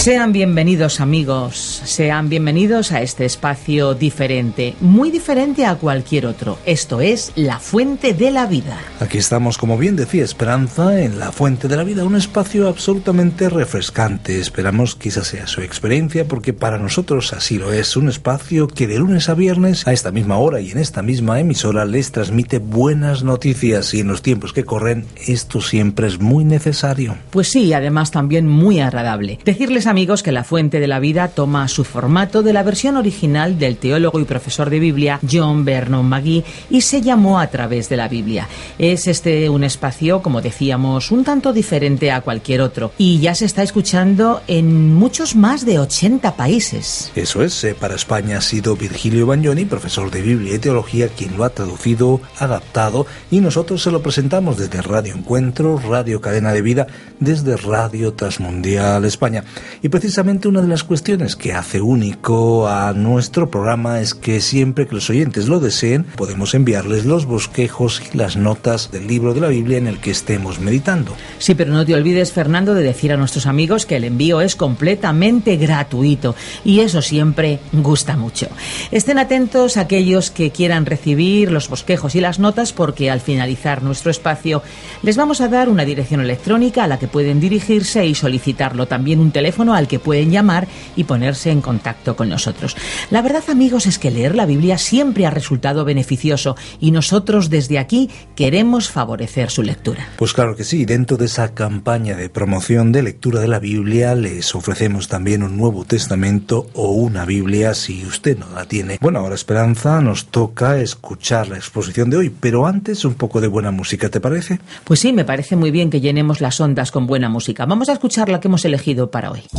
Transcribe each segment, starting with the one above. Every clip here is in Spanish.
Sean bienvenidos amigos, sean bienvenidos a este espacio diferente, muy diferente a cualquier otro. Esto es La Fuente de la Vida. Aquí estamos, como bien decía Esperanza, en La Fuente de la Vida, un espacio absolutamente refrescante. Esperamos que esa sea su experiencia porque para nosotros así lo es, un espacio que de lunes a viernes a esta misma hora y en esta misma emisora les transmite buenas noticias y en los tiempos que corren esto siempre es muy necesario. Pues sí, además también muy agradable. Decirles amigos que La Fuente de la Vida toma su formato de la versión original del teólogo y profesor de Biblia John Vernon McGee y se llamó A través de la Biblia. Es este un espacio, como decíamos, un tanto diferente a cualquier otro y ya se está escuchando en muchos más de 80 países. Eso es, eh, para España ha sido Virgilio Bagnoni, profesor de Biblia y Teología, quien lo ha traducido, adaptado y nosotros se lo presentamos desde Radio Encuentro, Radio Cadena de Vida, desde Radio Transmundial España. Y precisamente una de las cuestiones que hace único a nuestro programa es que siempre que los oyentes lo deseen, podemos enviarles los bosquejos y las notas del libro de la Biblia en el que estemos meditando. Sí, pero no te olvides, Fernando, de decir a nuestros amigos que el envío es completamente gratuito y eso siempre gusta mucho. Estén atentos aquellos que quieran recibir los bosquejos y las notas porque al finalizar nuestro espacio les vamos a dar una dirección electrónica a la que pueden dirigirse y solicitarlo. También un teléfono al que pueden llamar y ponerse en contacto con nosotros. La verdad, amigos, es que leer la Biblia siempre ha resultado beneficioso y nosotros desde aquí queremos favorecer su lectura. Pues claro que sí, dentro de esa campaña de promoción de lectura de la Biblia les ofrecemos también un Nuevo Testamento o una Biblia si usted no la tiene. Bueno, ahora Esperanza nos toca escuchar la exposición de hoy, pero antes un poco de buena música, ¿te parece? Pues sí, me parece muy bien que llenemos las ondas con buena música. Vamos a escuchar la que hemos elegido para hoy.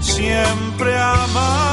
siempre amarte.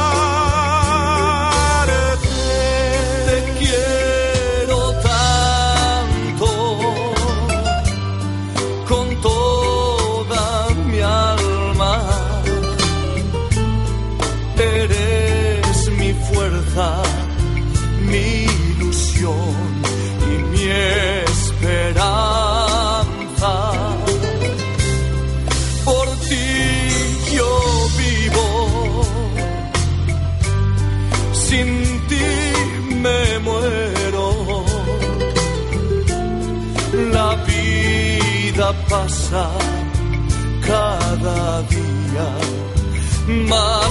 Más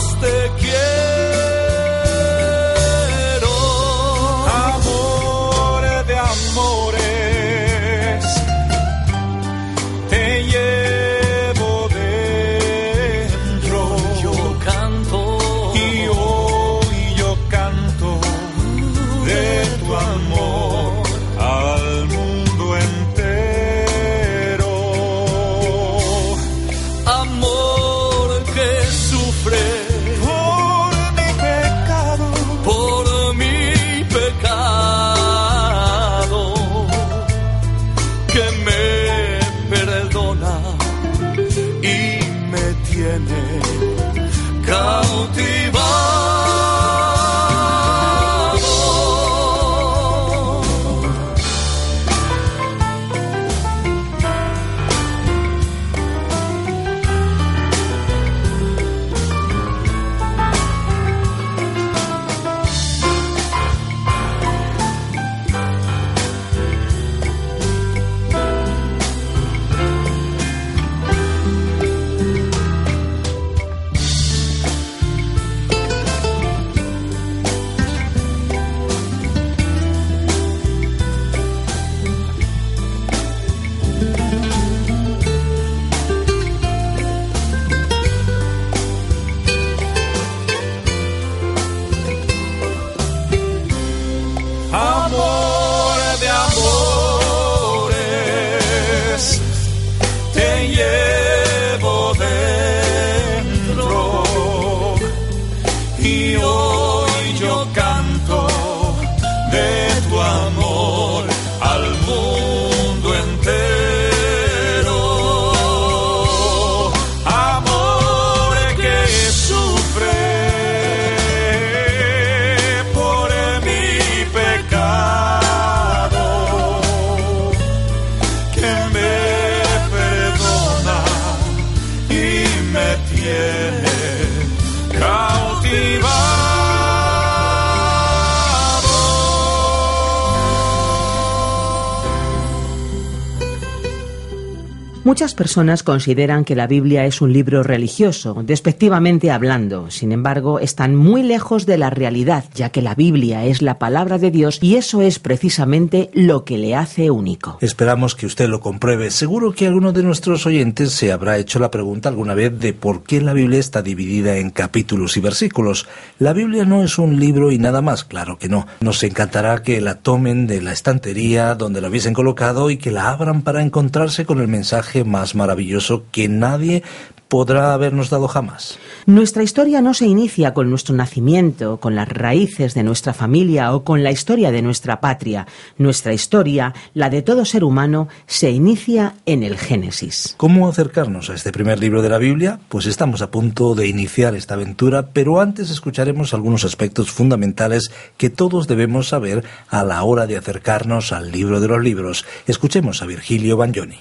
Muchas personas consideran que la Biblia es un libro religioso, despectivamente hablando. Sin embargo, están muy lejos de la realidad, ya que la Biblia es la palabra de Dios y eso es precisamente lo que le hace único. Esperamos que usted lo compruebe. Seguro que alguno de nuestros oyentes se habrá hecho la pregunta alguna vez de por qué la Biblia está dividida en capítulos y versículos. La Biblia no es un libro y nada más, claro que no. Nos encantará que la tomen de la estantería donde la hubiesen colocado y que la abran para encontrarse con el mensaje más maravilloso que nadie podrá habernos dado jamás. Nuestra historia no se inicia con nuestro nacimiento, con las raíces de nuestra familia o con la historia de nuestra patria. Nuestra historia, la de todo ser humano, se inicia en el Génesis. ¿Cómo acercarnos a este primer libro de la Biblia? Pues estamos a punto de iniciar esta aventura, pero antes escucharemos algunos aspectos fundamentales que todos debemos saber a la hora de acercarnos al libro de los libros. Escuchemos a Virgilio Bagnoni.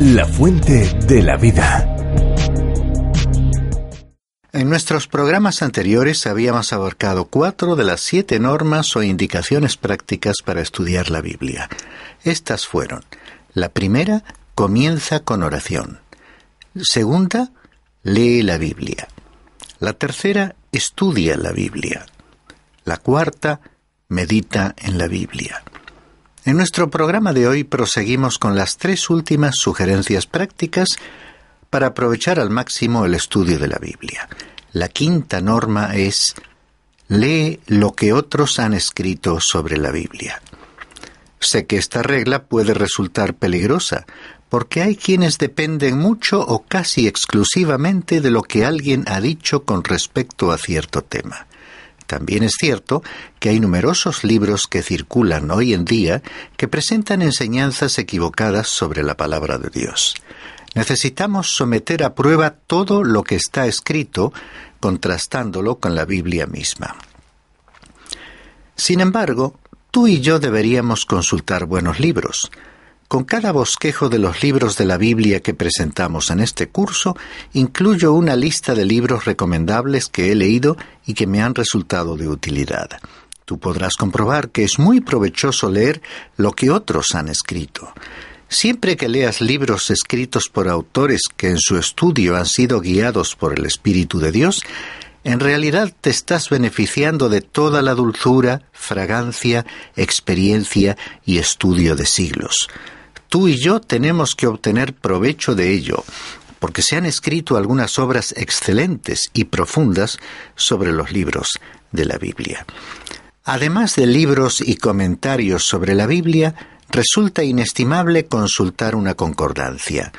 La fuente de la vida. En nuestros programas anteriores habíamos abarcado cuatro de las siete normas o indicaciones prácticas para estudiar la Biblia. Estas fueron, la primera, comienza con oración. Segunda, lee la Biblia. La tercera, estudia la Biblia. La cuarta, medita en la Biblia. En nuestro programa de hoy proseguimos con las tres últimas sugerencias prácticas para aprovechar al máximo el estudio de la Biblia. La quinta norma es lee lo que otros han escrito sobre la Biblia. Sé que esta regla puede resultar peligrosa, porque hay quienes dependen mucho o casi exclusivamente de lo que alguien ha dicho con respecto a cierto tema. También es cierto que hay numerosos libros que circulan hoy en día que presentan enseñanzas equivocadas sobre la palabra de Dios. Necesitamos someter a prueba todo lo que está escrito, contrastándolo con la Biblia misma. Sin embargo, tú y yo deberíamos consultar buenos libros, con cada bosquejo de los libros de la Biblia que presentamos en este curso, incluyo una lista de libros recomendables que he leído y que me han resultado de utilidad. Tú podrás comprobar que es muy provechoso leer lo que otros han escrito. Siempre que leas libros escritos por autores que en su estudio han sido guiados por el Espíritu de Dios, en realidad te estás beneficiando de toda la dulzura, fragancia, experiencia y estudio de siglos tú y yo tenemos que obtener provecho de ello, porque se han escrito algunas obras excelentes y profundas sobre los libros de la Biblia. Además de libros y comentarios sobre la Biblia, resulta inestimable consultar una concordancia.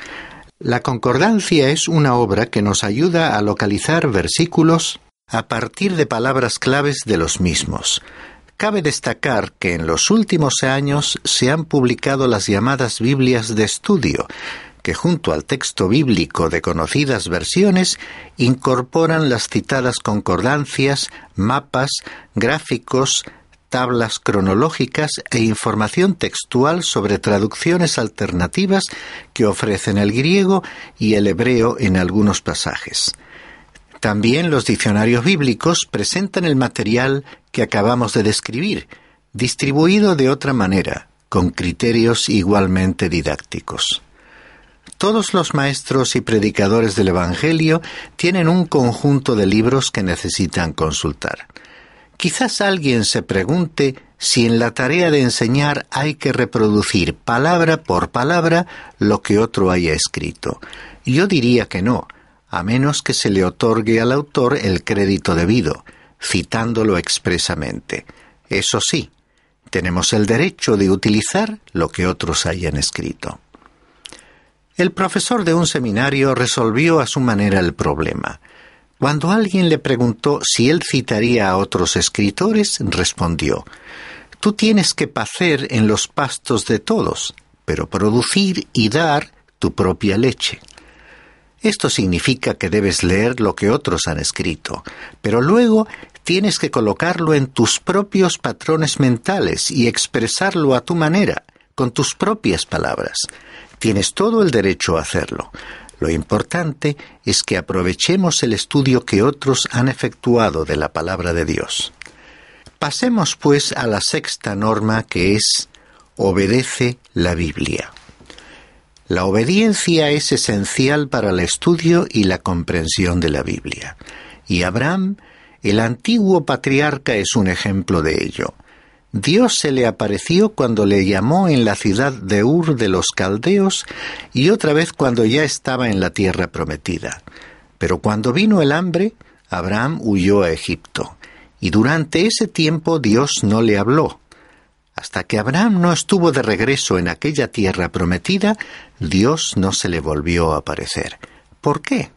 La concordancia es una obra que nos ayuda a localizar versículos a partir de palabras claves de los mismos. Cabe destacar que en los últimos años se han publicado las llamadas Biblias de estudio, que junto al texto bíblico de conocidas versiones incorporan las citadas concordancias, mapas, gráficos, tablas cronológicas e información textual sobre traducciones alternativas que ofrecen el griego y el hebreo en algunos pasajes. También los diccionarios bíblicos presentan el material que acabamos de describir, distribuido de otra manera, con criterios igualmente didácticos. Todos los maestros y predicadores del Evangelio tienen un conjunto de libros que necesitan consultar. Quizás alguien se pregunte si en la tarea de enseñar hay que reproducir palabra por palabra lo que otro haya escrito. Yo diría que no, a menos que se le otorgue al autor el crédito debido, citándolo expresamente. Eso sí, tenemos el derecho de utilizar lo que otros hayan escrito. El profesor de un seminario resolvió a su manera el problema. Cuando alguien le preguntó si él citaría a otros escritores, respondió, Tú tienes que pacer en los pastos de todos, pero producir y dar tu propia leche. Esto significa que debes leer lo que otros han escrito, pero luego tienes que colocarlo en tus propios patrones mentales y expresarlo a tu manera, con tus propias palabras. Tienes todo el derecho a hacerlo, lo importante es que aprovechemos el estudio que otros han efectuado de la palabra de Dios. Pasemos pues a la sexta norma que es obedece la Biblia. La obediencia es esencial para el estudio y la comprensión de la Biblia. Y Abraham, el antiguo patriarca, es un ejemplo de ello. Dios se le apareció cuando le llamó en la ciudad de Ur de los Caldeos y otra vez cuando ya estaba en la tierra prometida. Pero cuando vino el hambre, Abraham huyó a Egipto, y durante ese tiempo Dios no le habló. Hasta que Abraham no estuvo de regreso en aquella tierra prometida, Dios no se le volvió a aparecer. ¿Por qué?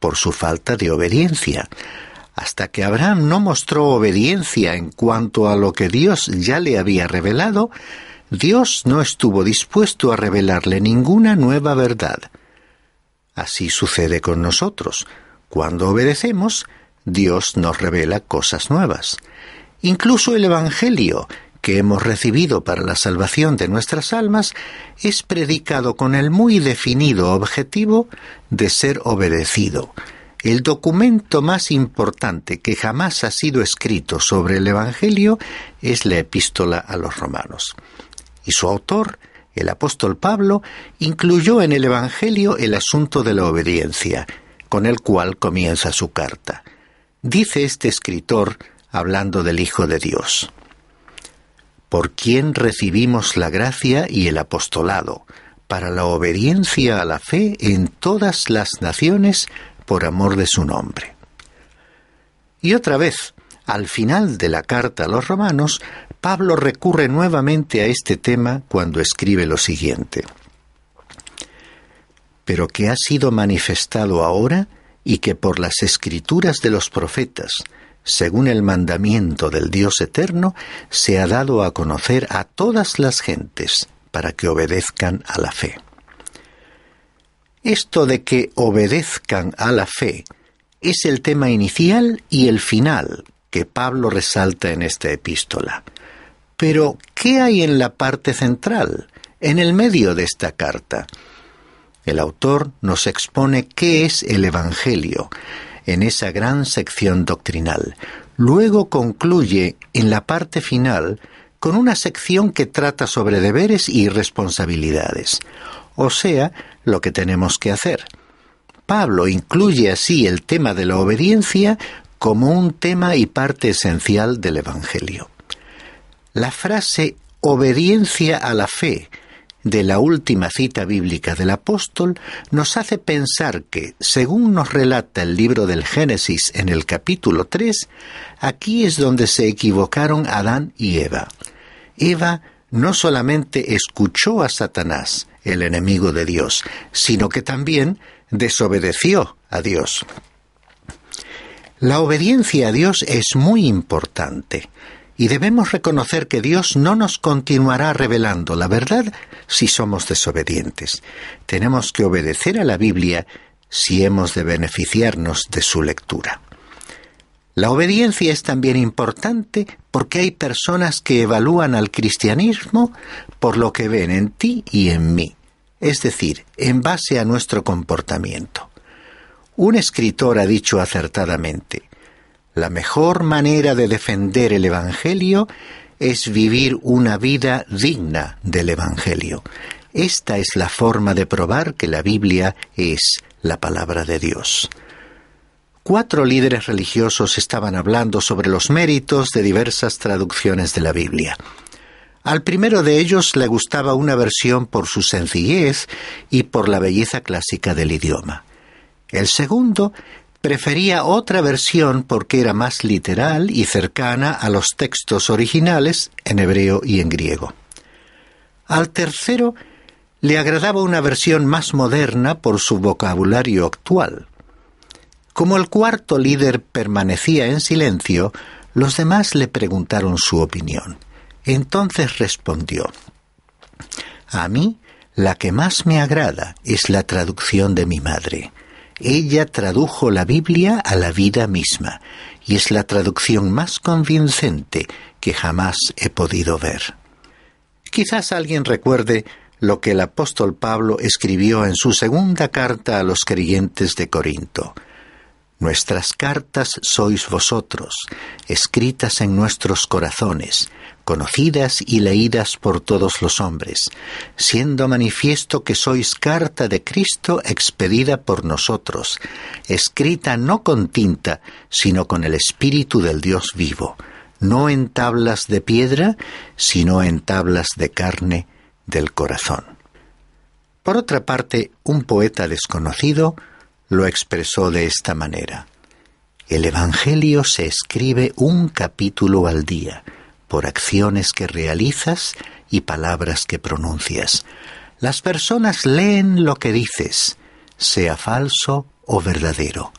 Por su falta de obediencia hasta que Abraham no mostró obediencia en cuanto a lo que Dios ya le había revelado, Dios no estuvo dispuesto a revelarle ninguna nueva verdad. Así sucede con nosotros. Cuando obedecemos, Dios nos revela cosas nuevas. Incluso el Evangelio que hemos recibido para la salvación de nuestras almas es predicado con el muy definido objetivo de ser obedecido el documento más importante que jamás ha sido escrito sobre el Evangelio es la epístola a los romanos. Y su autor, el apóstol Pablo, incluyó en el Evangelio el asunto de la obediencia, con el cual comienza su carta. Dice este escritor, hablando del Hijo de Dios, por quien recibimos la gracia y el apostolado, para la obediencia a la fe en todas las naciones, por amor de su nombre. Y otra vez, al final de la carta a los romanos, Pablo recurre nuevamente a este tema cuando escribe lo siguiente. Pero que ha sido manifestado ahora y que por las escrituras de los profetas, según el mandamiento del Dios eterno, se ha dado a conocer a todas las gentes para que obedezcan a la fe. Esto de que obedezcan a la fe es el tema inicial y el final que Pablo resalta en esta epístola. Pero, ¿qué hay en la parte central, en el medio de esta carta? El autor nos expone qué es el Evangelio en esa gran sección doctrinal. Luego concluye en la parte final con una sección que trata sobre deberes y responsabilidades, o sea, lo que tenemos que hacer. Pablo incluye así el tema de la obediencia como un tema y parte esencial del Evangelio. La frase obediencia a la fe de la última cita bíblica del apóstol nos hace pensar que, según nos relata el libro del Génesis en el capítulo 3, aquí es donde se equivocaron Adán y Eva. Eva no solamente escuchó a Satanás, el enemigo de Dios, sino que también desobedeció a Dios. La obediencia a Dios es muy importante Y debemos reconocer que Dios no nos continuará revelando la verdad si somos desobedientes. Tenemos que obedecer a la Biblia si hemos de beneficiarnos de su lectura. La obediencia es también importante porque hay personas que evalúan al cristianismo por lo que ven en ti y en mí, es decir, en base a nuestro comportamiento. Un escritor ha dicho acertadamente, la mejor manera de defender el Evangelio es vivir una vida digna del Evangelio. Esta es la forma de probar que la Biblia es la palabra de Dios. Cuatro líderes religiosos estaban hablando sobre los méritos de diversas traducciones de la Biblia. Al primero de ellos le gustaba una versión por su sencillez y por la belleza clásica del idioma. El segundo prefería otra versión porque era más literal y cercana a los textos originales en hebreo y en griego. Al tercero le agradaba una versión más moderna por su vocabulario actual. Como el cuarto líder permanecía en silencio, los demás le preguntaron su opinión. Entonces respondió, A mí la que más me agrada es la traducción de mi madre. Ella tradujo la Biblia a la vida misma, y es la traducción más convincente que jamás he podido ver. Quizás alguien recuerde lo que el apóstol Pablo escribió en su segunda carta a los creyentes de Corinto. Nuestras cartas sois vosotros, escritas en nuestros corazones, conocidas y leídas por todos los hombres, siendo manifiesto que sois carta de Cristo expedida por nosotros, escrita no con tinta, sino con el Espíritu del Dios vivo, no en tablas de piedra, sino en tablas de carne del corazón. Por otra parte, un poeta desconocido lo expresó de esta manera. El Evangelio se escribe un capítulo al día, por acciones que realizas y palabras que pronuncias. Las personas leen lo que dices, sea falso o verdadero.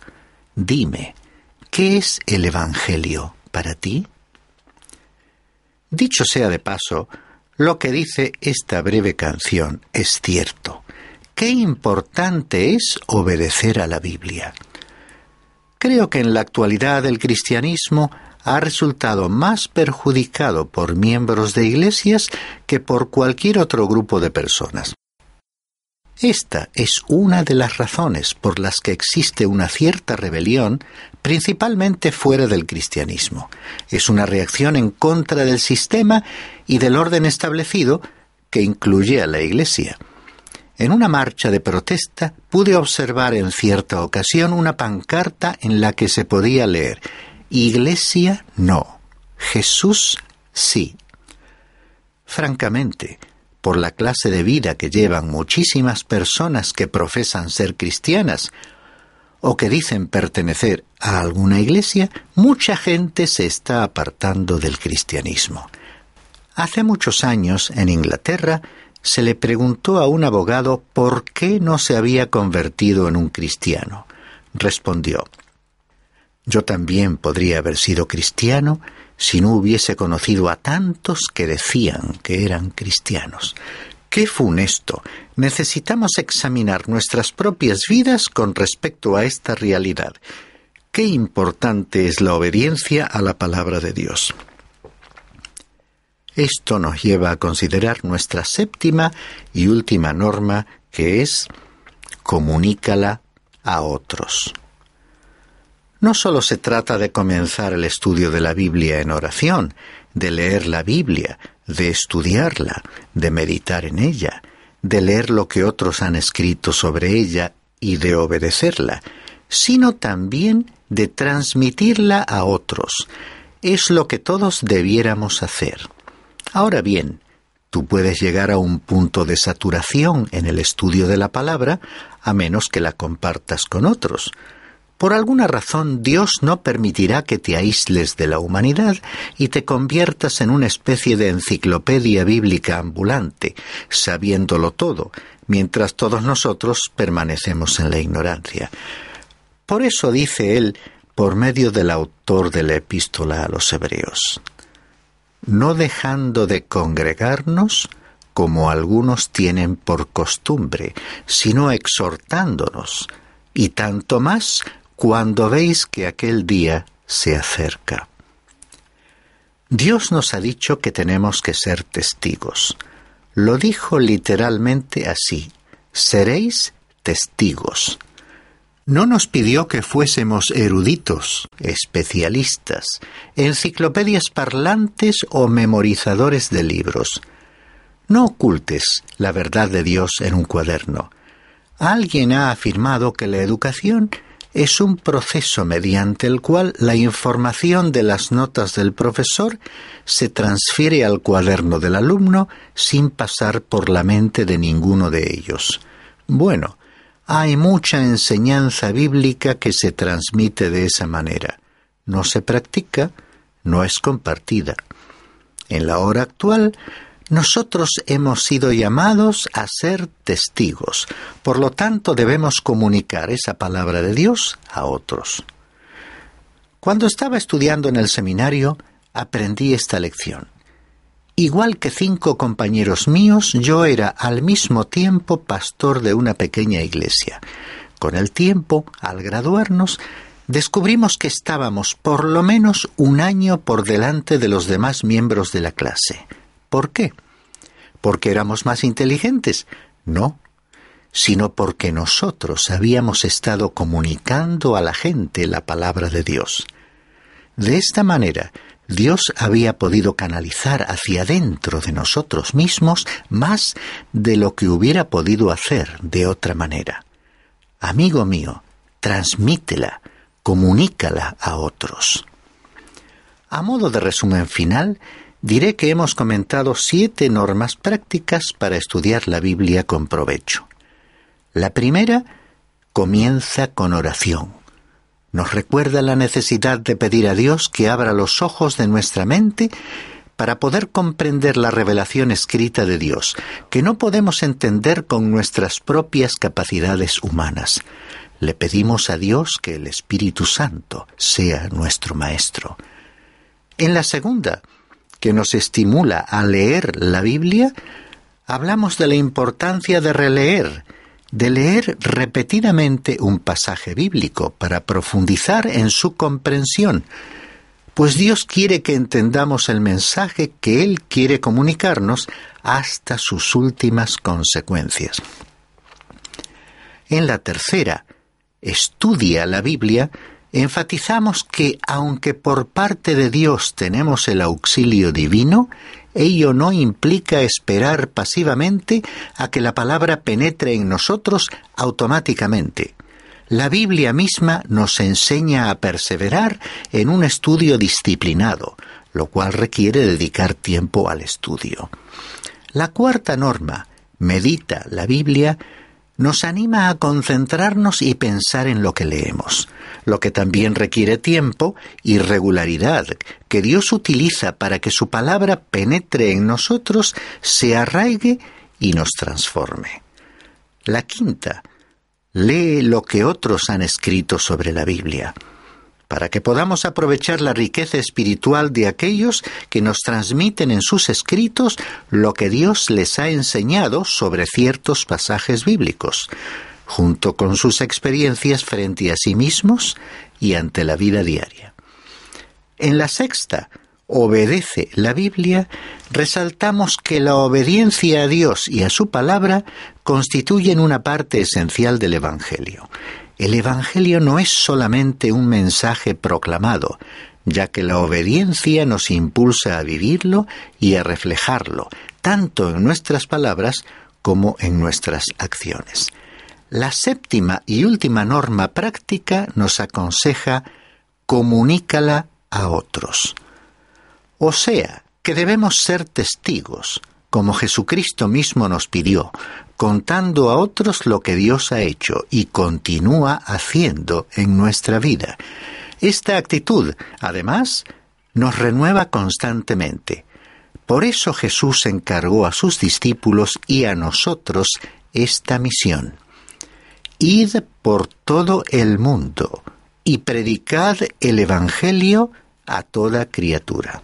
Dime, ¿qué es el Evangelio para ti? Dicho sea de paso, lo que dice esta breve canción es cierto qué importante es obedecer a la Biblia. Creo que en la actualidad el cristianismo ha resultado más perjudicado por miembros de iglesias que por cualquier otro grupo de personas. Esta es una de las razones por las que existe una cierta rebelión, principalmente fuera del cristianismo. Es una reacción en contra del sistema y del orden establecido que incluye a la Iglesia. En una marcha de protesta pude observar en cierta ocasión una pancarta en la que se podía leer Iglesia no, Jesús sí. Francamente, por la clase de vida que llevan muchísimas personas que profesan ser cristianas o que dicen pertenecer a alguna iglesia, mucha gente se está apartando del cristianismo. Hace muchos años, en Inglaterra, se le preguntó a un abogado por qué no se había convertido en un cristiano. Respondió, Yo también podría haber sido cristiano si no hubiese conocido a tantos que decían que eran cristianos. ¡Qué funesto! Necesitamos examinar nuestras propias vidas con respecto a esta realidad. Qué importante es la obediencia a la palabra de Dios. Esto nos lleva a considerar nuestra séptima y última norma, que es comunícala a otros. No solo se trata de comenzar el estudio de la Biblia en oración, de leer la Biblia, de estudiarla, de meditar en ella, de leer lo que otros han escrito sobre ella y de obedecerla, sino también de transmitirla a otros. Es lo que todos debiéramos hacer. Ahora bien, tú puedes llegar a un punto de saturación en el estudio de la palabra a menos que la compartas con otros. Por alguna razón Dios no permitirá que te aísles de la humanidad y te conviertas en una especie de enciclopedia bíblica ambulante, sabiéndolo todo, mientras todos nosotros permanecemos en la ignorancia. Por eso dice él, por medio del autor de la epístola a los Hebreos, no dejando de congregarnos, como algunos tienen por costumbre, sino exhortándonos, y tanto más cuando veis que aquel día se acerca. Dios nos ha dicho que tenemos que ser testigos. Lo dijo literalmente así, seréis testigos. No nos pidió que fuésemos eruditos, especialistas, enciclopedias parlantes o memorizadores de libros. No ocultes la verdad de Dios en un cuaderno. Alguien ha afirmado que la educación es un proceso mediante el cual la información de las notas del profesor se transfiere al cuaderno del alumno sin pasar por la mente de ninguno de ellos. Bueno, hay mucha enseñanza bíblica que se transmite de esa manera. No se practica, no es compartida. En la hora actual, nosotros hemos sido llamados a ser testigos, por lo tanto debemos comunicar esa palabra de Dios a otros. Cuando estaba estudiando en el seminario, aprendí esta lección. Igual que cinco compañeros míos, yo era al mismo tiempo pastor de una pequeña iglesia. Con el tiempo, al graduarnos, descubrimos que estábamos por lo menos un año por delante de los demás miembros de la clase. ¿Por qué? ¿Porque éramos más inteligentes? No, sino porque nosotros habíamos estado comunicando a la gente la palabra de Dios. De esta manera, Dios había podido canalizar hacia dentro de nosotros mismos más de lo que hubiera podido hacer de otra manera. Amigo mío, transmítela, comunícala a otros. A modo de resumen final, diré que hemos comentado siete normas prácticas para estudiar la Biblia con provecho. La primera comienza con oración. Nos recuerda la necesidad de pedir a Dios que abra los ojos de nuestra mente para poder comprender la revelación escrita de Dios, que no podemos entender con nuestras propias capacidades humanas. Le pedimos a Dios que el Espíritu Santo sea nuestro Maestro. En la segunda, que nos estimula a leer la Biblia, hablamos de la importancia de releer, de leer repetidamente un pasaje bíblico para profundizar en su comprensión, pues Dios quiere que entendamos el mensaje que Él quiere comunicarnos hasta sus últimas consecuencias. En la tercera, estudia la Biblia, enfatizamos que aunque por parte de Dios tenemos el auxilio divino, ello no implica esperar pasivamente a que la palabra penetre en nosotros automáticamente. La Biblia misma nos enseña a perseverar en un estudio disciplinado, lo cual requiere dedicar tiempo al estudio. La cuarta norma, medita la Biblia, nos anima a concentrarnos y pensar en lo que leemos, lo que también requiere tiempo y regularidad que Dios utiliza para que su palabra penetre en nosotros, se arraigue y nos transforme. La quinta, lee lo que otros han escrito sobre la Biblia para que podamos aprovechar la riqueza espiritual de aquellos que nos transmiten en sus escritos lo que Dios les ha enseñado sobre ciertos pasajes bíblicos, junto con sus experiencias frente a sí mismos y ante la vida diaria. En la sexta, obedece la Biblia, resaltamos que la obediencia a Dios y a su palabra constituyen una parte esencial del Evangelio. El Evangelio no es solamente un mensaje proclamado, ya que la obediencia nos impulsa a vivirlo y a reflejarlo, tanto en nuestras palabras como en nuestras acciones. La séptima y última norma práctica nos aconseja comunícala a otros. O sea, que debemos ser testigos, como Jesucristo mismo nos pidió, contando a otros lo que Dios ha hecho y continúa haciendo en nuestra vida. Esta actitud, además, nos renueva constantemente. Por eso Jesús encargó a sus discípulos y a nosotros esta misión. Id por todo el mundo y predicad el Evangelio a toda criatura.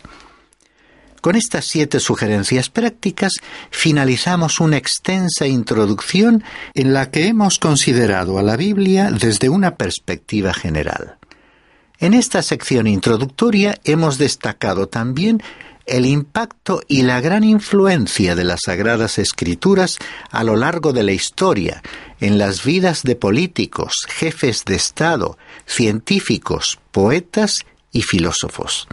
Con estas siete sugerencias prácticas finalizamos una extensa introducción en la que hemos considerado a la Biblia desde una perspectiva general. En esta sección introductoria hemos destacado también el impacto y la gran influencia de las Sagradas Escrituras a lo largo de la historia en las vidas de políticos, jefes de Estado, científicos, poetas y filósofos.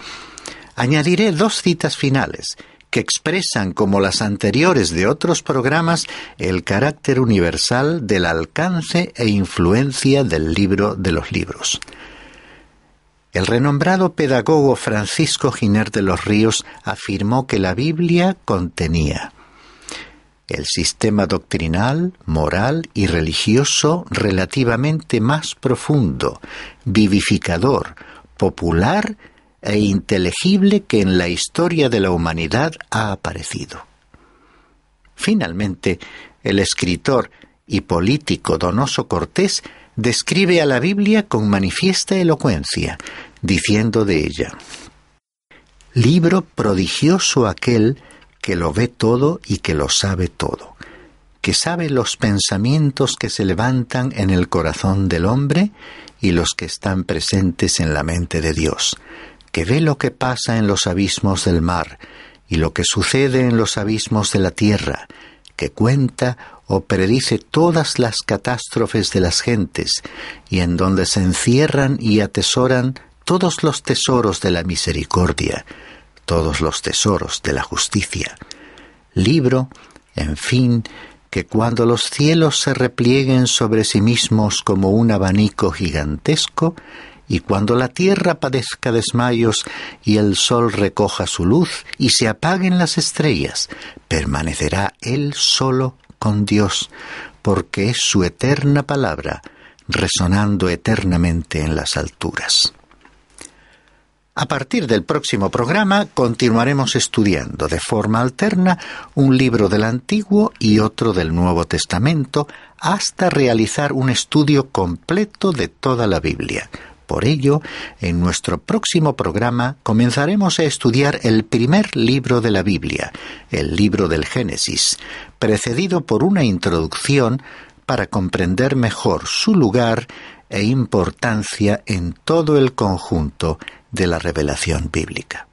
Añadiré dos citas finales que expresan, como las anteriores de otros programas, el carácter universal del alcance e influencia del libro de los libros. El renombrado pedagogo Francisco Giner de los Ríos afirmó que la Biblia contenía el sistema doctrinal, moral y religioso relativamente más profundo, vivificador, popular e inteligible que en la historia de la humanidad ha aparecido. Finalmente, el escritor y político Donoso Cortés describe a la Biblia con manifiesta elocuencia, diciendo de ella, Libro prodigioso aquel que lo ve todo y que lo sabe todo, que sabe los pensamientos que se levantan en el corazón del hombre y los que están presentes en la mente de Dios, que ve lo que pasa en los abismos del mar y lo que sucede en los abismos de la tierra, que cuenta o predice todas las catástrofes de las gentes, y en donde se encierran y atesoran todos los tesoros de la misericordia, todos los tesoros de la justicia. Libro, en fin, que cuando los cielos se replieguen sobre sí mismos como un abanico gigantesco, y cuando la tierra padezca desmayos y el sol recoja su luz y se apaguen las estrellas, permanecerá él solo con Dios, porque es su eterna palabra, resonando eternamente en las alturas. A partir del próximo programa continuaremos estudiando de forma alterna un libro del Antiguo y otro del Nuevo Testamento hasta realizar un estudio completo de toda la Biblia. Por ello, en nuestro próximo programa comenzaremos a estudiar el primer libro de la Biblia, el libro del Génesis, precedido por una introducción para comprender mejor su lugar e importancia en todo el conjunto de la revelación bíblica.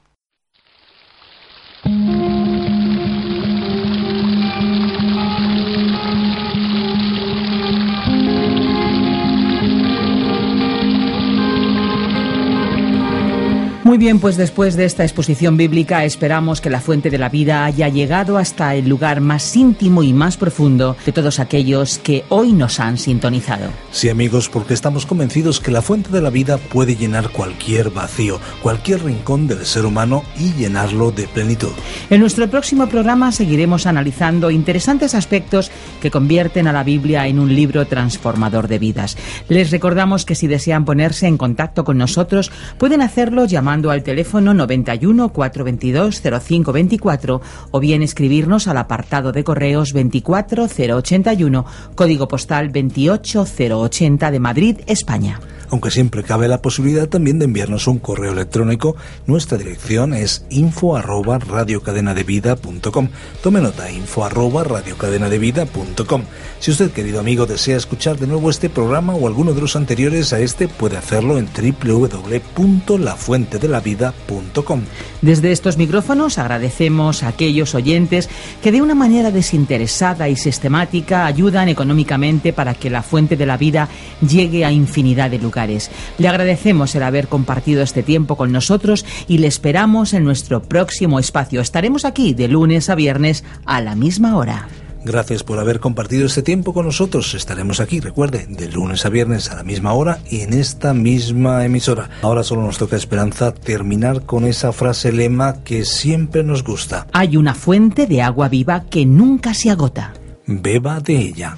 Muy bien, pues después de esta exposición bíblica esperamos que la fuente de la vida haya llegado hasta el lugar más íntimo y más profundo de todos aquellos que hoy nos han sintonizado. Sí amigos, porque estamos convencidos que la fuente de la vida puede llenar cualquier vacío, cualquier rincón del ser humano y llenarlo de plenitud. En nuestro próximo programa seguiremos analizando interesantes aspectos que convierten a la Biblia en un libro transformador de vidas. Les recordamos que si desean ponerse en contacto con nosotros pueden hacerlo llamando al teléfono 91 422 0524 o bien escribirnos al apartado de correos 24081, código postal 28080 de Madrid, España aunque siempre cabe la posibilidad también de enviarnos un correo electrónico. Nuestra dirección es info arroba. Tome nota, info arroba radiocadenadevida.com. Si usted, querido amigo, desea escuchar de nuevo este programa o alguno de los anteriores a este, puede hacerlo en www.lafuentedelavida.com. Desde estos micrófonos agradecemos a aquellos oyentes que de una manera desinteresada y sistemática ayudan económicamente para que la fuente de la vida llegue a infinidad de lugares. Le agradecemos el haber compartido este tiempo con nosotros y le esperamos en nuestro próximo espacio. Estaremos aquí de lunes a viernes a la misma hora. Gracias por haber compartido este tiempo con nosotros. Estaremos aquí, recuerde, de lunes a viernes a la misma hora y en esta misma emisora. Ahora solo nos toca esperanza terminar con esa frase lema que siempre nos gusta. Hay una fuente de agua viva que nunca se agota. Beba de ella.